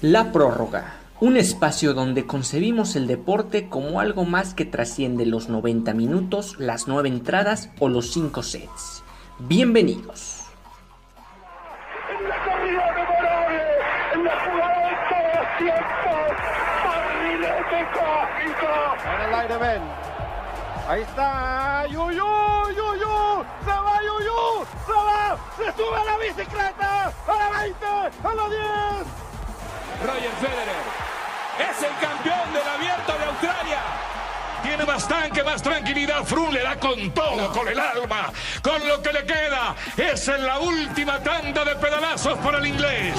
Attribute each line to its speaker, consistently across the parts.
Speaker 1: La prórroga, un espacio donde concebimos el deporte como algo más que trasciende los 90 minutos, las 9 entradas o los 5 sets. Bienvenidos.
Speaker 2: En la corrida memorable, en la jugada de todos los tiempos, barrilete cósmico.
Speaker 3: En el aire ven. Ahí está. Yuyu, Yuyu. Se va Yuyu. Se va. Se sube a la bicicleta. A la 20. A la 10.
Speaker 4: Roger Federer es el campeón del abierto de Australia. Tiene bastante más tranquilidad. Froome le da con todo, con el alma, con lo que le queda. Es en la última tanda de pedalazos para el inglés.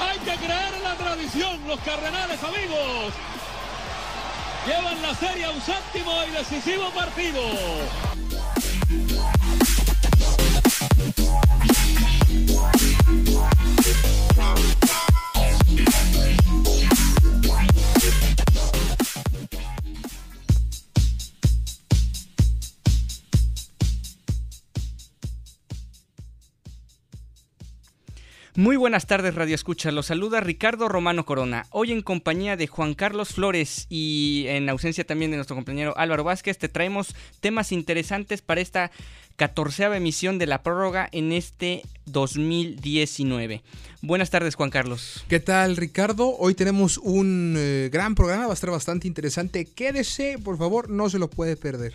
Speaker 5: Hay que creer en la tradición, los cardenales amigos. Llevan la serie a un séptimo y decisivo partido. Peace.
Speaker 6: Muy buenas tardes, Radio Escucha. Los saluda Ricardo Romano Corona. Hoy en compañía de Juan Carlos Flores y en ausencia también de nuestro compañero Álvaro Vázquez, te traemos temas interesantes para esta catorceava emisión de la prórroga en este 2019. Buenas tardes, Juan Carlos.
Speaker 7: ¿Qué tal, Ricardo? Hoy tenemos un eh, gran programa, va a estar bastante interesante. Quédese, por favor, no se lo puede perder.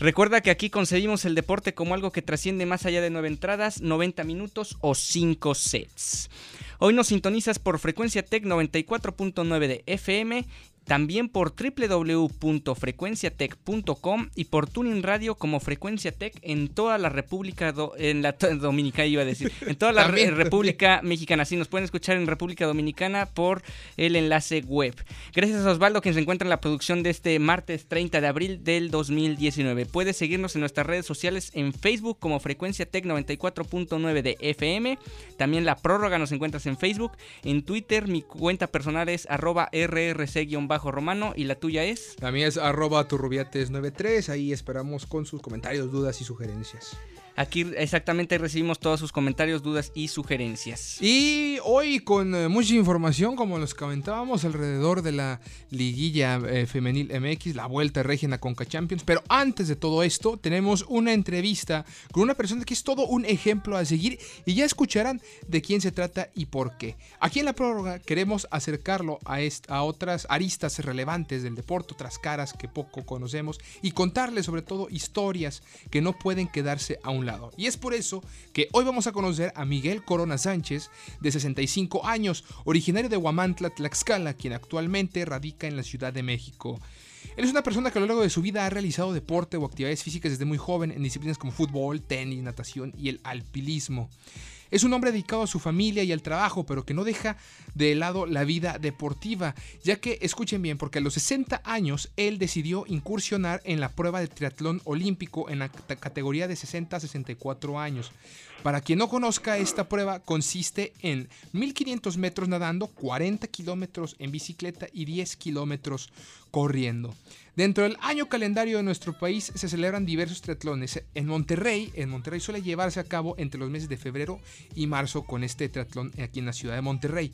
Speaker 6: Recuerda que aquí concebimos el deporte como algo que trasciende más allá de nueve entradas, 90 minutos o 5 sets. Hoy nos sintonizas por frecuencia Tech 94.9 de FM también por www.frecuenciatech.com y por Tuning Radio como Frecuencia Tech en toda la República en la Dominicana iba a decir, en toda la re República Mexicana. Sí, nos pueden escuchar en República Dominicana por el enlace web. Gracias a Osvaldo que se encuentra en la producción de este martes 30 de abril del 2019. Puedes seguirnos en nuestras redes sociales en Facebook como Frecuencia Tech 94.9 de FM. También la prórroga nos encuentras en Facebook. En Twitter mi cuenta personal es arroba rrc- Romano y la tuya es.
Speaker 7: La mía es arroba turrubiates93. Ahí esperamos con sus comentarios, dudas y sugerencias.
Speaker 6: Aquí exactamente recibimos todos sus comentarios, dudas y sugerencias.
Speaker 7: Y hoy con eh, mucha información, como los comentábamos, alrededor de la liguilla eh, femenil MX, la vuelta regia a Conca Champions. Pero antes de todo esto, tenemos una entrevista con una persona que es todo un ejemplo a seguir y ya escucharán de quién se trata y por qué. Aquí en la prórroga queremos acercarlo a, a otras aristas relevantes del deporte, otras caras que poco conocemos y contarles sobre todo historias que no pueden quedarse a un lado. Y es por eso que hoy vamos a conocer a Miguel Corona Sánchez, de 65 años, originario de Huamantla, Tlaxcala, quien actualmente radica en la Ciudad de México. Él es una persona que a lo largo de su vida ha realizado deporte o actividades físicas desde muy joven en disciplinas como fútbol, tenis, natación y el alpinismo. Es un hombre dedicado a su familia y al trabajo, pero que no deja de lado la vida deportiva, ya que, escuchen bien, porque a los 60 años él decidió incursionar en la prueba de triatlón olímpico en la categoría de 60 a 64 años. Para quien no conozca, esta prueba consiste en 1500 metros nadando, 40 kilómetros en bicicleta y 10 kilómetros corriendo. Dentro del año calendario de nuestro país se celebran diversos triatlones. En Monterrey, en Monterrey suele llevarse a cabo entre los meses de febrero y marzo con este triatlón aquí en la ciudad de Monterrey.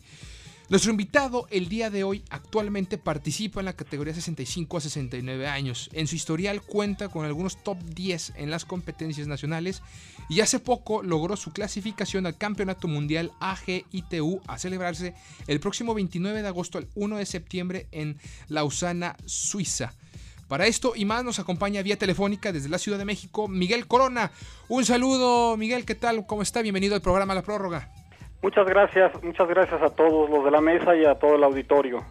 Speaker 7: Nuestro invitado el día de hoy actualmente participa en la categoría 65 a 69 años. En su historial cuenta con algunos top 10 en las competencias nacionales y hace poco logró su clasificación al Campeonato Mundial AGITU a celebrarse el próximo 29 de agosto al 1 de septiembre en Lausana, Suiza. Para esto y más nos acompaña vía telefónica desde la Ciudad de México Miguel Corona. Un saludo, Miguel, ¿qué tal? ¿Cómo está? Bienvenido al programa La Prórroga.
Speaker 8: Muchas gracias, muchas gracias a todos los de la mesa y a todo el auditorio.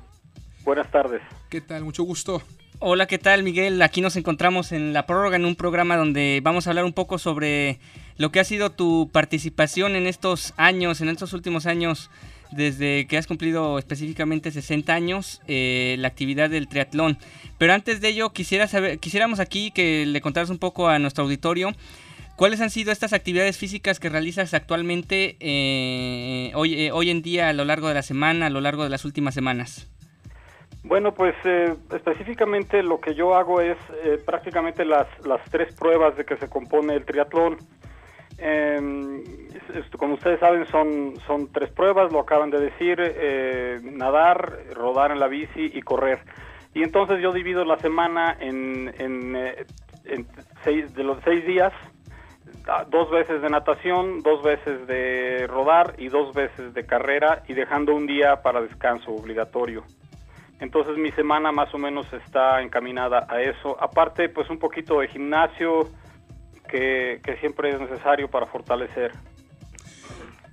Speaker 8: Buenas tardes.
Speaker 7: ¿Qué tal? Mucho gusto.
Speaker 6: Hola, ¿qué tal Miguel? Aquí nos encontramos en la prórroga en un programa donde vamos a hablar un poco sobre lo que ha sido tu participación en estos años, en estos últimos años, desde que has cumplido específicamente 60 años, eh, la actividad del triatlón. Pero antes de ello, quisiera saber, quisiéramos aquí que le contaras un poco a nuestro auditorio ¿Cuáles han sido estas actividades físicas que realizas actualmente eh, hoy, eh, hoy en día a lo largo de la semana, a lo largo de las últimas semanas?
Speaker 8: Bueno, pues eh, específicamente lo que yo hago es eh, prácticamente las, las tres pruebas de que se compone el triatlón. Eh, como ustedes saben, son, son tres pruebas, lo acaban de decir, eh, nadar, rodar en la bici y correr. Y entonces yo divido la semana en, en, en seis, de los seis días, dos veces de natación, dos veces de rodar y dos veces de carrera y dejando un día para descanso obligatorio. Entonces mi semana más o menos está encaminada a eso. Aparte, pues un poquito de gimnasio que, siempre es necesario para fortalecer.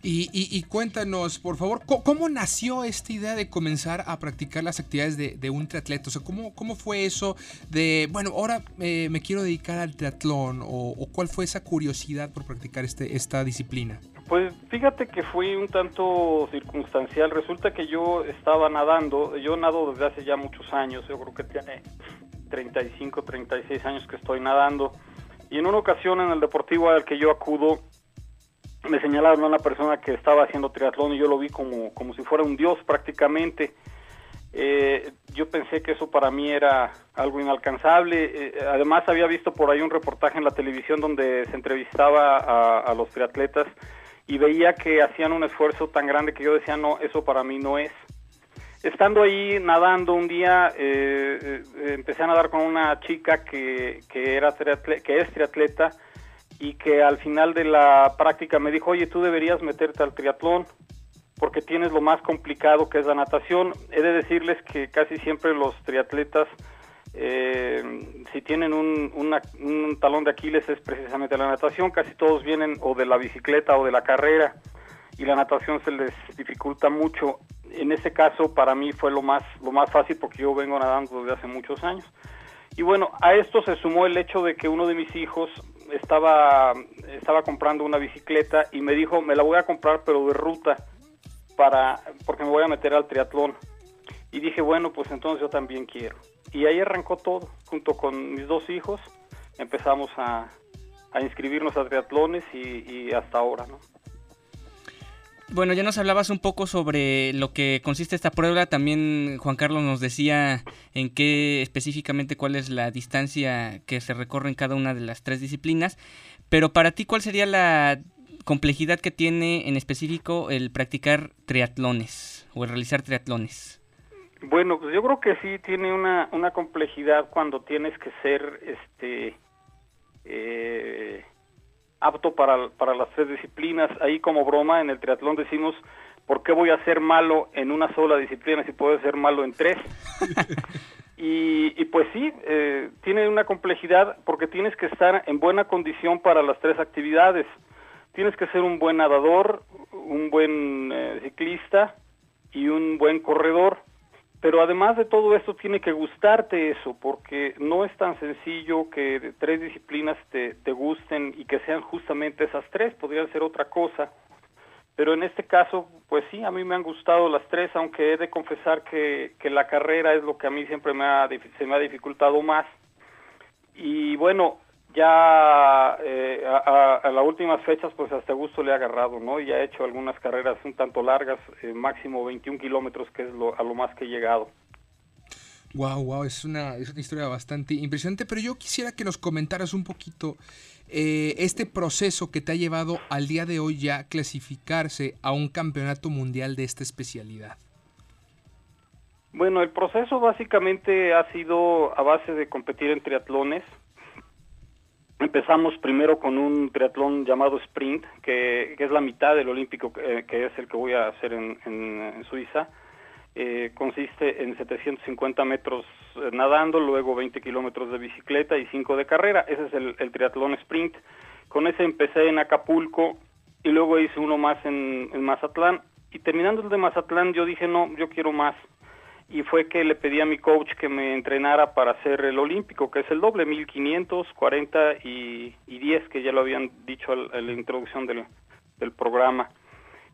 Speaker 7: Y, cuéntanos, por favor, ¿cómo, nació esta idea de comenzar a practicar las actividades de, un triatleta? O sea, ¿cómo, ¿cómo, fue eso de, bueno, ahora eh, me quiero dedicar al triatlón? O, cuál fue esa curiosidad por practicar este, esta disciplina?
Speaker 8: Pues fíjate que fue un tanto circunstancial. Resulta que yo estaba nadando, yo nado desde hace ya muchos años, yo creo que tiene 35, 36 años que estoy nadando. Y en una ocasión en el deportivo al que yo acudo, me señalaron a una persona que estaba haciendo triatlón y yo lo vi como, como si fuera un dios prácticamente. Eh, yo pensé que eso para mí era algo inalcanzable. Eh, además había visto por ahí un reportaje en la televisión donde se entrevistaba a, los triatletas y veía que hacían un esfuerzo tan grande que yo decía, no, eso para mí no es. Estando ahí nadando un día, eh, empecé a nadar con una chica que, que, era que es triatleta y que al final de la práctica me dijo, oye, tú deberías meterte al triatlón porque tienes lo más complicado que es la natación. He de decirles que casi siempre los triatletas, eh, si tienen un, un, talón de Aquiles es precisamente la natación, casi todos vienen o de la bicicleta o de la carrera y la natación se les dificulta mucho. En ese caso para mí fue lo más, lo más fácil porque yo vengo nadando desde hace muchos años. Y bueno, a esto se sumó el hecho de que uno de mis hijos estaba, estaba comprando una bicicleta y me dijo, me la voy a comprar pero de ruta, para, porque me voy a meter al triatlón. Y dije, bueno, pues entonces yo también quiero. Y ahí arrancó todo, junto con mis dos hijos, empezamos a, a inscribirnos a triatlones y, y hasta ahora, ¿no?
Speaker 6: Bueno, ya nos hablabas un poco sobre lo que consiste esta prueba. También Juan Carlos nos decía en qué específicamente cuál es la distancia que se recorre en cada una de las tres disciplinas. Pero para ti, ¿cuál sería la complejidad que tiene en específico el practicar triatlones o el realizar triatlones?
Speaker 8: Bueno, pues yo creo que sí tiene una, una complejidad cuando tienes que ser este eh, apto para, para las tres disciplinas. Ahí como broma en el triatlón decimos, ¿por qué voy a ser malo en una sola disciplina si puedo ser malo en tres? y, y, pues sí, eh, tiene una complejidad porque tienes que estar en buena condición para las tres actividades. Tienes que ser un buen nadador, un buen eh, ciclista y un buen corredor. Pero además de todo esto tiene que gustarte eso, porque no es tan sencillo que tres disciplinas te, te gusten y que sean justamente esas tres, podrían ser otra cosa. Pero en este caso, pues sí, a mí me han gustado las tres, aunque he de confesar que, que la carrera es lo que a mí siempre me ha, se me ha dificultado más. Y bueno, ya eh, a, a, las últimas fechas pues hasta gusto le ha agarrado, ¿no? Y ha hecho algunas carreras un tanto largas, eh, máximo 21 kilómetros, que es lo, a lo más que he llegado.
Speaker 7: Wow, wow, es una, es una historia bastante impresionante, pero yo quisiera que nos comentaras un poquito eh, este proceso que te ha llevado al día de hoy ya clasificarse a un campeonato mundial de esta especialidad.
Speaker 8: Bueno, el proceso básicamente ha sido a base de competir en triatlones, Empezamos primero con un triatlón llamado sprint, que, es la mitad del olímpico, que, es el que voy a hacer en, Suiza. Eh, consiste en 750 metros eh, nadando, luego 20 kilómetros de bicicleta y 5 de carrera. Ese es el, triatlón sprint. Con ese empecé en Acapulco y luego hice uno más en Mazatlán. Y terminando el de Mazatlán yo dije, no, yo quiero más y fue que le pedí a mi coach que me entrenara para hacer el olímpico, que es el doble, 1500, 40 y, y 10, que ya lo habían dicho en la introducción del, del programa.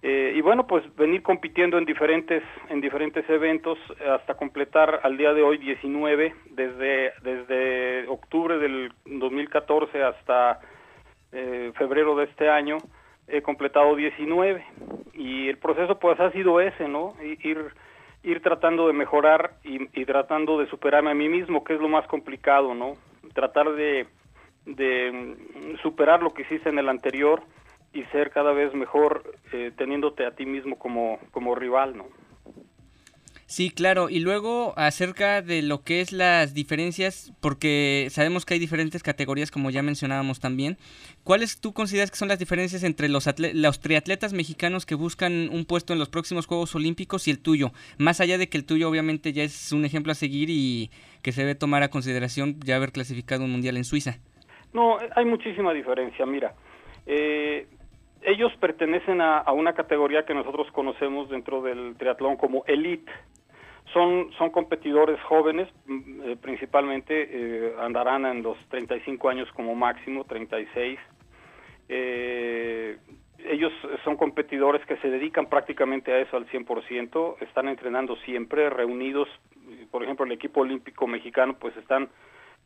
Speaker 8: Eh, y bueno, pues venir compitiendo en diferentes, en diferentes eventos hasta completar al día de hoy 19, desde, desde octubre del 2014 hasta eh, febrero de este año, he completado 19. Y el proceso pues ha sido ese, ¿no? Ir ir tratando de mejorar y, tratando de superarme a mí mismo, que es lo más complicado, ¿no? Tratar de, mm, superar lo que hiciste en el anterior y ser cada vez mejor eh, teniéndote a ti mismo como, como rival, ¿no?
Speaker 6: Sí, claro. Y luego acerca de lo que es las diferencias, porque sabemos que hay diferentes categorías, como ya mencionábamos también. ¿Cuáles tú consideras que son las diferencias entre los, los triatletas mexicanos que buscan un puesto en los próximos Juegos Olímpicos y el tuyo? Más allá de que el tuyo obviamente ya es un ejemplo a seguir y que se debe tomar a consideración ya haber clasificado un mundial en Suiza.
Speaker 8: No, hay muchísima diferencia. Mira, eh, ellos pertenecen a, una categoría que nosotros conocemos dentro del triatlón como elite. Son, son competidores jóvenes, mm, eh, principalmente eh, andarán en los 35 años como máximo, 36. Eh, ellos son competidores que se dedican prácticamente a eso al 100%, están entrenando siempre, reunidos, por ejemplo, el equipo olímpico mexicano, pues están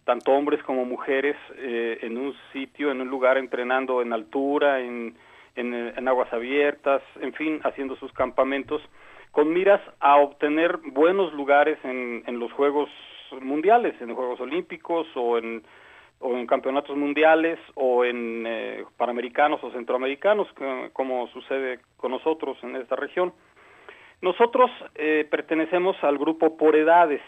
Speaker 8: tanto hombres como mujeres en un sitio, en un lugar, entrenando en altura, en en, aguas abiertas, en fin, haciendo sus campamentos con miras a obtener buenos lugares en, los Juegos Mundiales, en los Juegos Olímpicos o en, o en campeonatos mundiales o en eh, panamericanos o centroamericanos, como sucede con nosotros en esta región. Nosotros eh, pertenecemos al grupo por edades,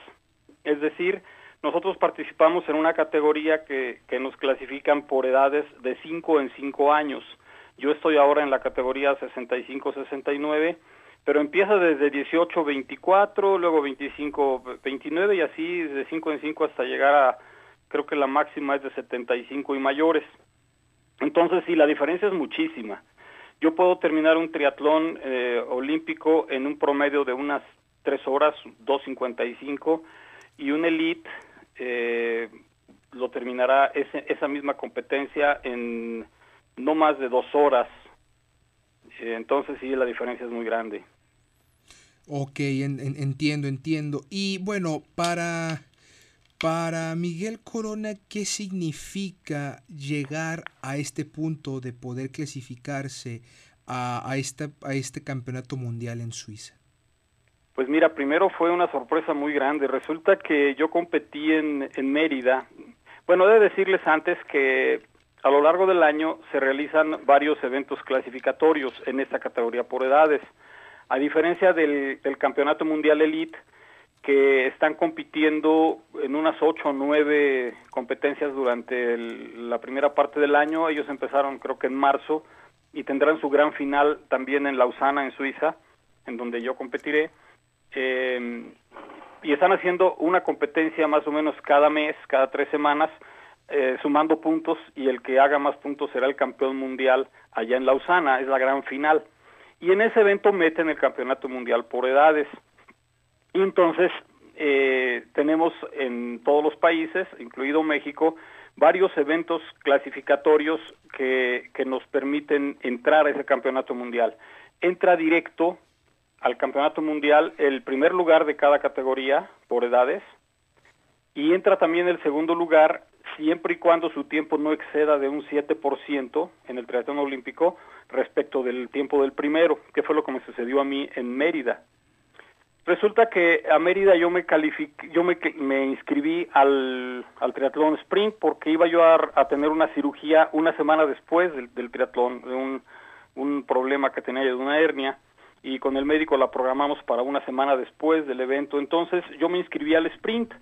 Speaker 8: es decir, nosotros participamos en una categoría que, que nos clasifican por edades de 5 en 5 años. Yo estoy ahora en la categoría 65-69, pero empieza desde 18-24, luego 25-29 y así de 5 en 5 hasta llegar a, creo que la máxima es de 75 y mayores. Entonces, sí, la diferencia es muchísima. Yo puedo terminar un triatlón eh, olímpico en un promedio de unas 3 horas, 2.55, y un elite eh, lo terminará ese, esa misma competencia en no más de dos horas. Eh, entonces sí, la diferencia es muy grande.
Speaker 7: Ok, entiendo, entiendo. Y bueno, para, para Miguel Corona, ¿qué significa llegar a este punto de poder clasificarse a, a, este, a este campeonato mundial en Suiza?
Speaker 8: Pues mira, primero fue una sorpresa muy grande. Resulta que yo competí en, en Mérida. Bueno, de decirles antes que a lo largo del año se realizan varios eventos clasificatorios en esta categoría por edades. A diferencia del, Campeonato Mundial Elite, que están compitiendo en unas ocho o nueve competencias durante la primera parte del año. Ellos empezaron creo que en marzo y tendrán su gran final también en Lausana, en Suiza, en donde yo competiré. Eh, y están haciendo una competencia más o menos cada mes, cada tres semanas, eh, sumando puntos y el que haga más puntos será el campeón mundial allá en Lausana, es la gran final. Y en ese evento meten el campeonato mundial por edades. Y entonces eh, tenemos en todos los países, incluido México, varios eventos clasificatorios que, que nos permiten entrar a ese campeonato mundial. Entra directo al campeonato mundial el primer lugar de cada categoría por edades y entra también el segundo lugar siempre y cuando su tiempo no exceda de un 7% en el triatlón olímpico respecto del tiempo del primero, que fue lo que me sucedió a mí en Mérida. Resulta que a Mérida yo me yo me, me inscribí al, al, triatlón sprint porque iba yo a, tener una cirugía una semana después del, del triatlón, de un, un problema que tenía de una hernia y con el médico la programamos para una semana después del evento. Entonces yo me inscribí al sprint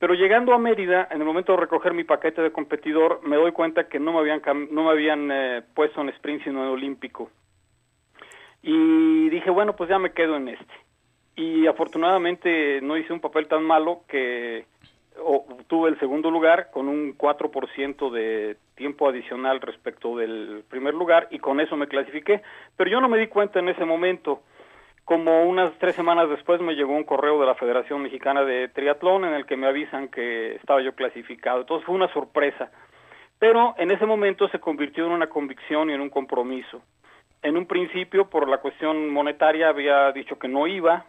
Speaker 8: pero llegando a Mérida, en el momento de recoger mi paquete de competidor, me doy cuenta que no me habían, no me habían eh, puesto en sprint sino en olímpico. Y dije, bueno, pues ya me quedo en este. Y afortunadamente no hice un papel tan malo que obtuve el segundo lugar con un 4% de tiempo adicional respecto del primer lugar y con eso me clasifiqué. Pero yo no me di cuenta en ese momento como unas tres semanas después me llegó un correo de la Federación Mexicana de Triatlón en el que me avisan que estaba yo clasificado. Entonces fue una sorpresa. Pero en ese momento se convirtió en una convicción y en un compromiso. En un principio, por la cuestión monetaria, había dicho que no iba,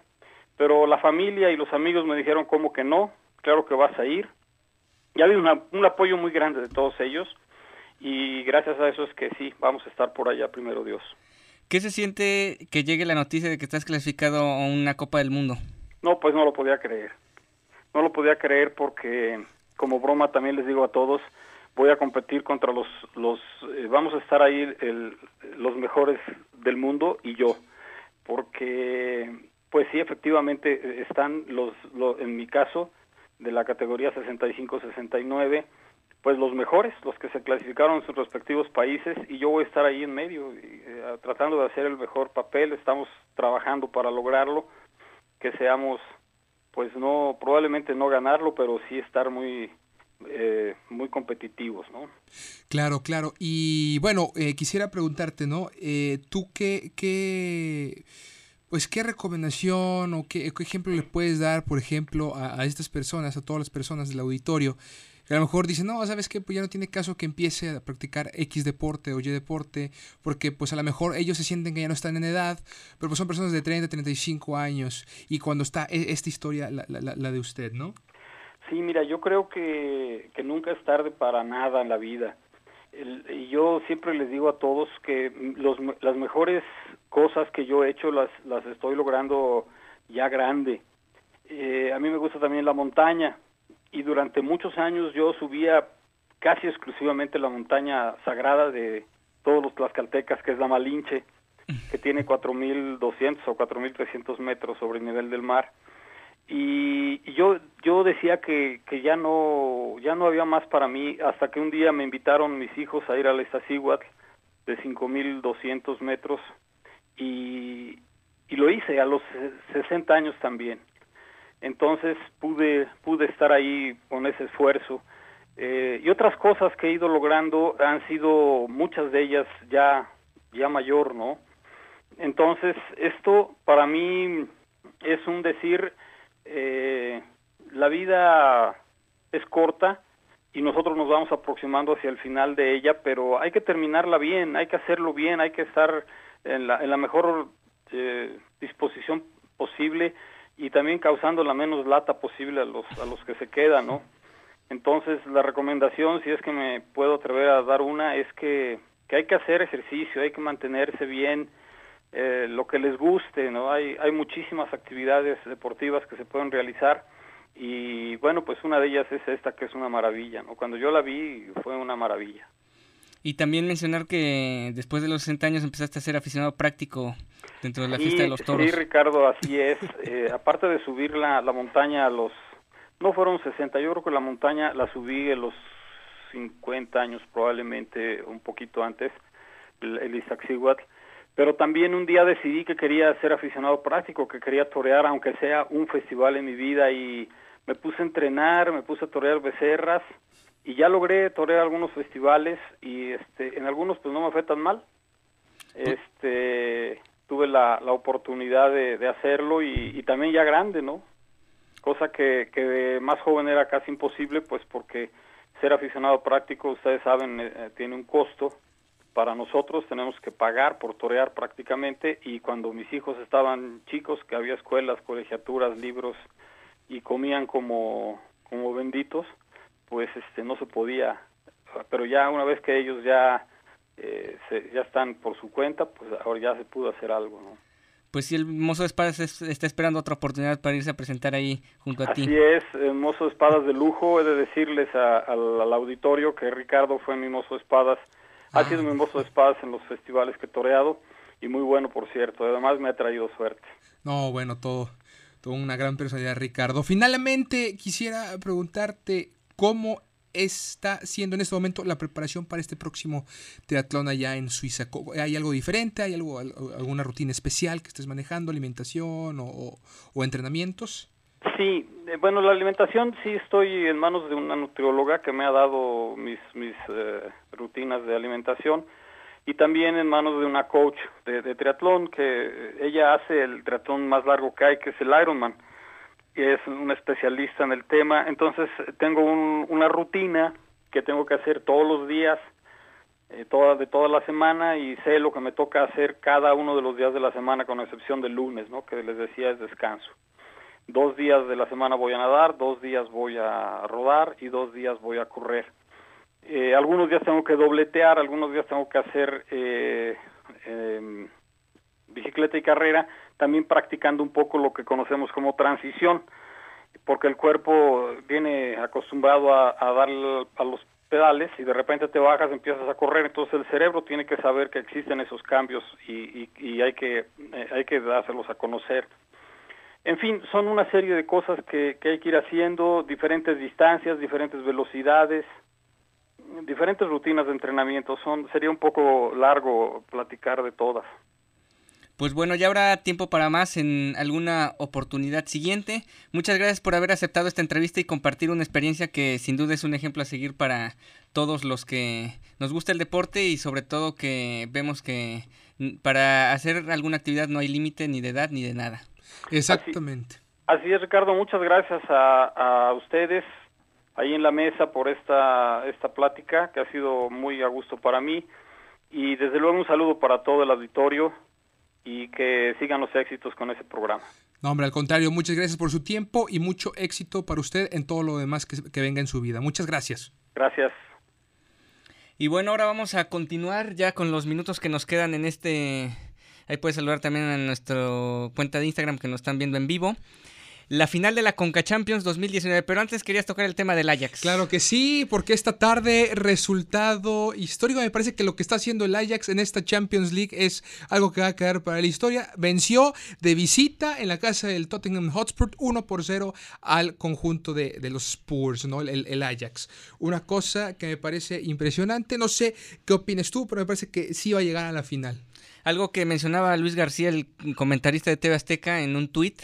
Speaker 8: pero la familia y los amigos me dijeron como que no, claro que vas a ir. Y ha habido un apoyo muy grande de todos ellos y gracias a eso es que sí, vamos a estar por allá, primero Dios.
Speaker 6: ¿Qué se siente que llegue la noticia de que estás clasificado a una Copa del Mundo?
Speaker 8: No, pues no lo podía creer. No lo podía creer porque, como broma también les digo a todos, voy a competir contra los, los eh, vamos a estar ahí el, los mejores del mundo y yo, porque pues sí, efectivamente están los, en mi caso, de la categoría 65-69, pues los mejores, los que se clasificaron en sus respectivos países y yo voy a estar ahí en medio eh, tratando de hacer el mejor papel, estamos trabajando para lograrlo, que seamos pues no probablemente no ganarlo, pero sí estar muy eh, muy competitivos, ¿no?
Speaker 7: Claro, claro. Y bueno, eh, quisiera preguntarte, ¿no? ¿Tú qué, qué, pues qué recomendación o qué, ejemplo le puedes dar, por ejemplo, a, estas personas, a todas las personas del auditorio, a lo mejor dicen, no, ¿sabes qué? Pues ya no tiene caso que empiece a practicar X deporte o Y deporte, porque pues a lo mejor ellos se sienten que ya no están en edad, pero pues son personas de 30, 35 años, y cuando está e, esta historia, la, la, la de usted, ¿no?
Speaker 8: Sí, mira, yo creo que, que nunca es tarde para nada en la vida. Y yo siempre les digo a todos que los, las mejores cosas que yo he hecho las, las estoy logrando ya grande. Eh, a mí me gusta también la montaña, y durante muchos años yo subía casi exclusivamente la montaña sagrada de todos los tlaxcaltecas, que es la Malinche, que tiene 4.200 o 4.300 metros sobre el nivel del mar. Y, yo yo decía que, que ya no ya no había más para mí hasta que un día me invitaron mis hijos a ir a la Iztaccíhuatl de 5.200 metros y, y lo hice a los 60 años también. Entonces pude pude estar ahí con ese esfuerzo. Eh, y otras cosas que he ido logrando han sido muchas de ellas ya ya mayor no entonces esto para mí es un decir eh, la vida es corta y nosotros nos vamos aproximando hacia el final de ella pero hay que terminarla bien hay que hacerlo bien hay que estar en la, en la mejor eh, disposición posible y también causando la menos lata posible a los, a los que se quedan, ¿no? Entonces, la recomendación, si es que me puedo atrever a dar una, es que, que hay que hacer ejercicio, hay que mantenerse bien, eh, lo que les guste, ¿no? Hay, hay muchísimas actividades deportivas que se pueden realizar y bueno, pues una de ellas es esta que es una maravilla, ¿no? Cuando yo la vi fue una maravilla.
Speaker 6: Y también mencionar que después de los 60 años empezaste a ser aficionado práctico dentro de la fiesta de los toros.
Speaker 8: Sí, Ricardo, así es. Eh, aparte de subir la, la montaña a los... No fueron 60, yo creo que la montaña la subí a los 50 años probablemente, un poquito antes, el, el Pero también un día decidí que quería ser aficionado práctico, que quería torear, aunque sea un festival en mi vida, y me puse a entrenar, me puse a torear becerras, y ya logré torear algunos festivales y este en algunos pues no me fue tan mal. Este tuve la, la oportunidad de, de hacerlo y, y, también ya grande no cosa que, que de más joven era casi imposible pues porque ser aficionado práctico ustedes saben eh, eh, tiene un costo para nosotros tenemos que pagar por torear prácticamente y cuando mis hijos estaban chicos que había escuelas colegiaturas libros y comían como como benditos pues este no se podía pero ya una vez que ellos ya eh, ya están por su cuenta pues ahora ya se pudo hacer algo no
Speaker 6: pues si el mozo de espadas está esperando otra oportunidad para irse a presentar ahí junto a
Speaker 8: ti.
Speaker 6: Así
Speaker 8: es, el mozo de espadas de lujo. He de decirles al, auditorio que Ricardo fue mi mozo de espadas. Ha ah. sido mi mozo de espadas en los festivales que he toreado y muy bueno, por cierto. Además me ha traído suerte.
Speaker 7: No, bueno, todo, todo una gran personalidad, Ricardo. Finalmente quisiera preguntarte cómo está siendo en este momento la preparación para este próximo triatlón allá en Suiza? ¿Hay algo diferente? ¿Hay algo, alguna rutina especial que estés manejando, alimentación o, entrenamientos?
Speaker 8: Sí, eh, bueno, la alimentación sí estoy en manos de una nutrióloga que me ha dado mis, mis eh, rutinas de alimentación y también en manos de una coach de, triatlón que ella hace el triatlón más largo que hay, que es el Ironman es un especialista en el tema, entonces tengo una rutina que tengo que hacer todos los días, eh, toda, de toda la semana y sé lo que me toca hacer cada uno de los días de la semana con excepción del lunes, ¿no? que les decía es descanso. Dos días de la semana voy a nadar, dos días voy a rodar y dos días voy a correr. Eh, algunos días tengo que dobletear, algunos días tengo que hacer eh, em, bicicleta y carrera, también practicando un poco lo que conocemos como transición, porque el cuerpo viene acostumbrado a, dar a los pedales y de repente te bajas, empiezas a correr, entonces el cerebro tiene que saber que existen esos cambios y, y, hay que eh, hay que dárselos a conocer. En fin, son una serie de cosas que, que hay que ir haciendo, diferentes distancias, diferentes velocidades, diferentes rutinas de entrenamiento. Son sería un poco largo platicar de todas.
Speaker 6: Pues bueno, ya habrá tiempo para más en alguna oportunidad siguiente. Muchas gracias por haber aceptado esta entrevista y compartir una experiencia que sin duda es un ejemplo a seguir para todos los que nos gusta el deporte y sobre todo que vemos que para hacer alguna actividad no hay límite ni de edad ni de nada.
Speaker 7: Exactamente.
Speaker 8: Así, es, Ricardo. Muchas gracias a, a ustedes ahí en la mesa por esta, esta plática que ha sido muy a gusto para mí. Y desde luego un saludo para todo el auditorio y que sigan los éxitos con ese programa.
Speaker 7: No, hombre, al contrario, muchas gracias por su tiempo y mucho éxito para usted en todo lo demás que, que venga en su vida. Muchas gracias.
Speaker 8: Gracias.
Speaker 6: Y bueno, ahora vamos a continuar ya con los minutos que nos quedan en este... Ahí puedes saludar también a nuestra cuenta de Instagram que nos están viendo en vivo la final de la Conca Champions 2019. Pero antes querías tocar el tema del Ajax.
Speaker 7: Claro que sí, porque esta tarde resultado histórico. Me parece que lo que está haciendo el Ajax en esta Champions League es algo que va a quedar para la historia. Venció de visita en la casa del Tottenham Hotspur 1 por 0 al conjunto de, los Spurs, ¿no? El, el, Ajax. Una cosa que me parece impresionante. No sé qué opines tú, pero me parece que sí va a llegar a la final.
Speaker 6: Algo que mencionaba Luis García, el comentarista de TV Azteca, en un tuit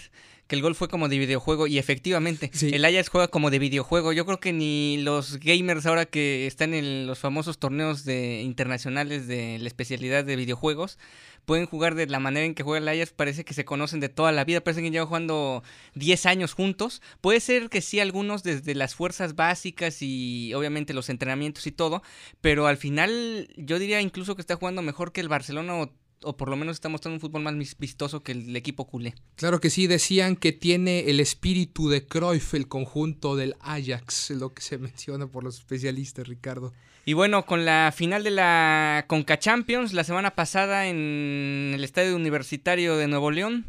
Speaker 6: que el gol fue como de videojuego y efectivamente el Ajax juega como de videojuego. Yo creo que ni los gamers ahora que están en los famosos torneos de internacionales de la especialidad de videojuegos pueden jugar de la manera en que juega el Ajax, parece que se conocen de toda la vida, parece que llevan jugando 10 años juntos. Puede ser que sí algunos desde las fuerzas básicas y obviamente los entrenamientos y todo, pero al final yo diría incluso que está jugando mejor que el Barcelona o o por lo menos está mostrando un fútbol más vistoso que el equipo culé.
Speaker 7: Claro que sí, decían que tiene el espíritu de Cruyff, el conjunto del Ajax, lo que se menciona por los especialistas, Ricardo.
Speaker 6: Y bueno, con la final de la Conca Champions la semana pasada en el Estadio Universitario de Nuevo León,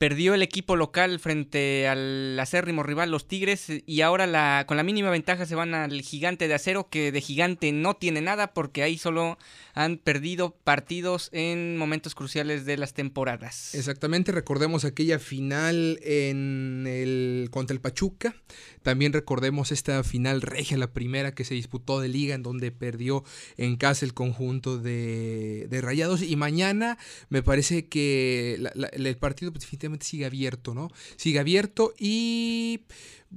Speaker 6: Perdió el equipo local frente al acérrimo rival, los Tigres, y ahora la, con la mínima ventaja se van al gigante de acero, que de gigante no tiene nada porque ahí solo han perdido partidos en momentos cruciales de las temporadas.
Speaker 7: Exactamente, recordemos aquella final en el, contra el Pachuca, también recordemos esta final regia, la primera que se disputó de liga, en donde perdió en casa el conjunto de, Rayados, y mañana me parece que el partido definitivamente sigue abierto, ¿no? Sigue abierto y...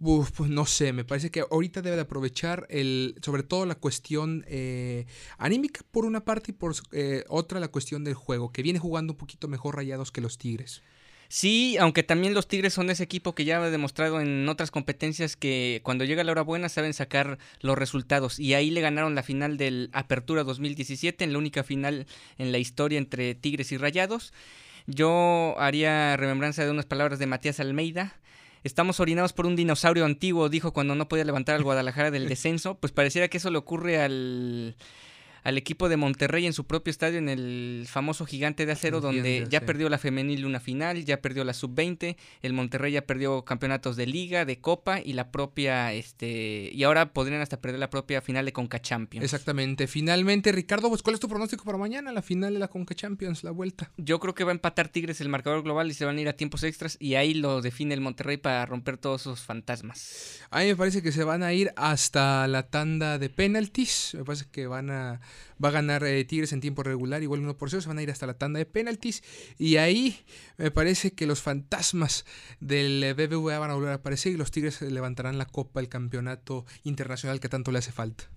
Speaker 7: pues no sé, me parece que ahorita debe de aprovechar el, sobre todo la cuestión eh, anímica por una parte y por eh, otra la cuestión del juego, que viene jugando un poquito mejor rayados que los Tigres.
Speaker 6: Sí, aunque también los Tigres son ese equipo que ya ha demostrado en otras competencias que cuando llega la hora buena saben sacar los resultados. Y ahí le ganaron la final del Apertura 2017, en la única final en la historia entre Tigres y Rayados. Yo haría remembranza de unas palabras de Matías Almeida. Estamos orinados por un dinosaurio antiguo, dijo cuando no podía levantar al Guadalajara del descenso. Pues pareciera que eso le ocurre al al equipo de Monterrey en su propio estadio, en el famoso Gigante de Acero, donde ya perdió la femenil una final, ya perdió la sub-20, el Monterrey ya perdió campeonatos de liga, de copa y la propia, este, y ahora podrían hasta perder la propia final de Conca Champions.
Speaker 7: Exactamente. Finalmente, Ricardo, pues, ¿cuál es tu pronóstico para mañana, la final de la Conca Champions, la vuelta?
Speaker 6: Yo creo que va a empatar Tigres el marcador global y se van a ir a tiempos extras y ahí lo define el Monterrey para romper todos esos fantasmas.
Speaker 7: A mí me parece que se van a ir hasta la tanda de penalties, me parece que van a va a ganar eh, Tigres en tiempo regular, igual 1 por 0, se van a ir hasta la tanda de penaltis y ahí me parece que los fantasmas del BBVA van a volver a aparecer y los Tigres levantarán la copa, el campeonato internacional que tanto le hace falta.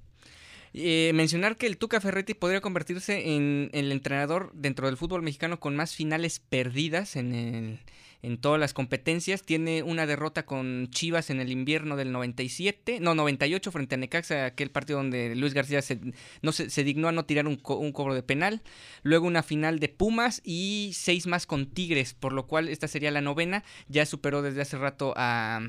Speaker 6: Eh, mencionar que el Tuca Ferretti podría convertirse en el entrenador dentro del fútbol mexicano con más finales perdidas en el en todas las competencias. Tiene una derrota con Chivas en el invierno del 97, no, 98 frente a Necaxa, aquel partido donde Luis García se, no se, dignó a no tirar un, un, cobro de penal. Luego una final de Pumas y seis más con Tigres, por lo cual esta sería la novena. Ya superó desde hace rato a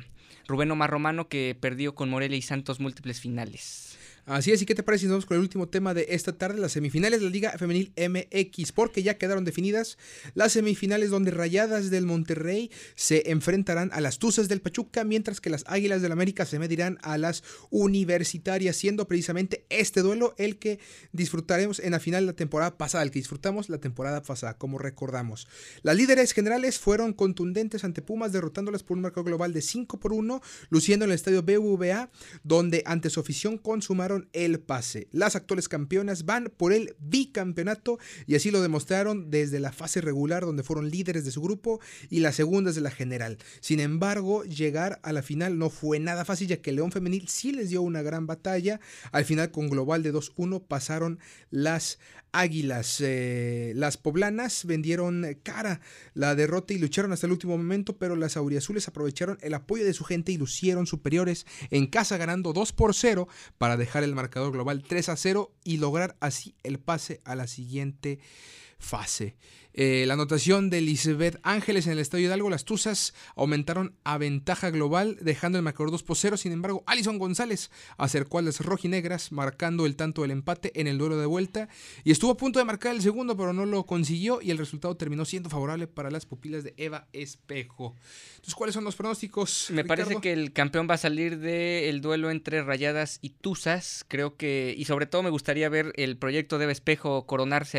Speaker 6: Rubén Omar Romano que perdió con Morelia y Santos múltiples finales.
Speaker 7: Así es, ¿y qué te parece si nos vamos con el último tema de esta tarde? Las semifinales de la Liga Femenil MX, porque ya quedaron definidas las semifinales donde Rayadas del Monterrey se enfrentarán a las Tuzas del Pachuca, mientras que las Águilas del América se medirán a las Universitarias, siendo precisamente este duelo el que disfrutaremos en la final de la temporada pasada, el que disfrutamos la temporada pasada, como recordamos. Las líderes generales fueron contundentes ante Pumas, derrotándolas por un marcador global de 5 por 1, luciendo en el estadio BVA, donde ante su afición consumaron el pase. Las actuales campeonas van por el bicampeonato y así lo demostraron desde la fase regular, donde fueron líderes de su grupo, y las segundas de la general. Sin embargo, llegar a la final no fue nada fácil, ya que León Femenil sí les dio una gran batalla. Al final, con global de 2-1, pasaron las Águilas. Eh, las poblanas vendieron cara la derrota y lucharon hasta el último momento, pero las auriazules aprovecharon el apoyo de su gente y lucieron superiores en casa ganando 2 por 0 para dejar el marcador global 3 a 0 y lograr así el pase a la siguiente fase. Eh, la anotación de Lisbeth Ángeles en el Estadio Hidalgo, las Tuzas aumentaron a ventaja global, dejando el marcador 2 por 0. Sin embargo, Alison González acercó a las rojinegras, marcando el tanto del empate en el duelo de vuelta. Y estuvo a punto de marcar el segundo, pero no lo consiguió. Y el resultado terminó siendo favorable para las pupilas de Eva Espejo. Entonces, ¿cuáles son los pronósticos?
Speaker 6: Me parece que el campeón va a salir del duelo entre Rayadas y Tuzas. Creo que, y sobre todo me gustaría ver el proyecto de Eva Espejo coronarse